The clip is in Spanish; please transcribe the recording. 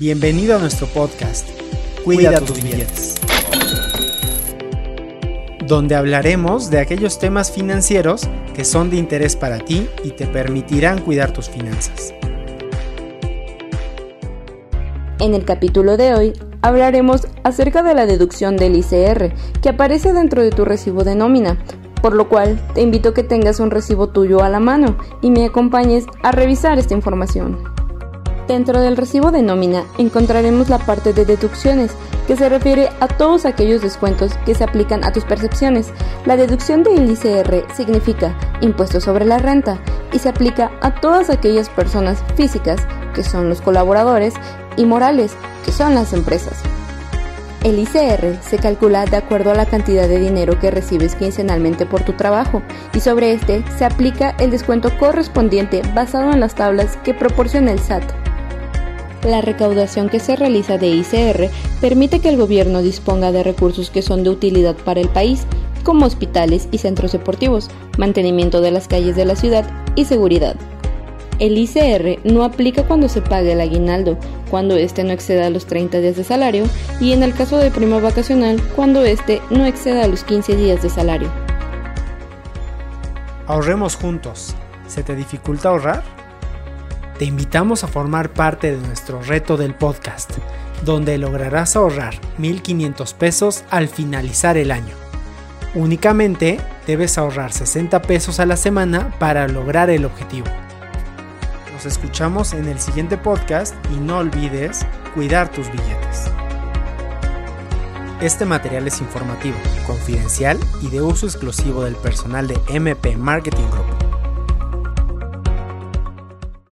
Bienvenido a nuestro podcast, Cuida, tus billetes, donde hablaremos de aquellos temas financieros que son de interés para ti y te permitirán cuidar tus finanzas. En el capítulo de hoy hablaremos acerca de la deducción del ICR que aparece dentro de tu recibo de nómina, por lo cual te invito a que tengas un recibo tuyo a la mano y me acompañes a revisar esta información. Dentro del recibo de nómina encontraremos la parte de deducciones, que se refiere a todos aquellos descuentos que se aplican a tus percepciones. La deducción del ICR significa impuesto sobre la renta y se aplica a todas aquellas personas físicas, que son los colaboradores, y morales, que son las empresas. El ICR se calcula de acuerdo a la cantidad de dinero que recibes quincenalmente por tu trabajo y sobre este se aplica el descuento correspondiente basado en las tablas que proporciona el SAT. La recaudación que se realiza de ICR permite que el gobierno disponga de recursos que son de utilidad para el país, como hospitales y centros deportivos, mantenimiento de las calles de la ciudad y seguridad. El ICR no aplica cuando se pague el aguinaldo, cuando éste no exceda los 30 días de salario, y en el caso de prima vacacional, cuando éste no exceda los 15 días de salario. Ahorremos juntos. ¿Se te dificulta ahorrar? Te invitamos a formar parte de nuestro reto del podcast, donde lograrás ahorrar 1.500 pesos al finalizar el año. Únicamente debes ahorrar 60 pesos a la semana para lograr el objetivo. Nos escuchamos en el siguiente podcast y no olvides cuidar tus billetes. Este material es informativo, confidencial y de uso exclusivo del personal de MP Marketing Group.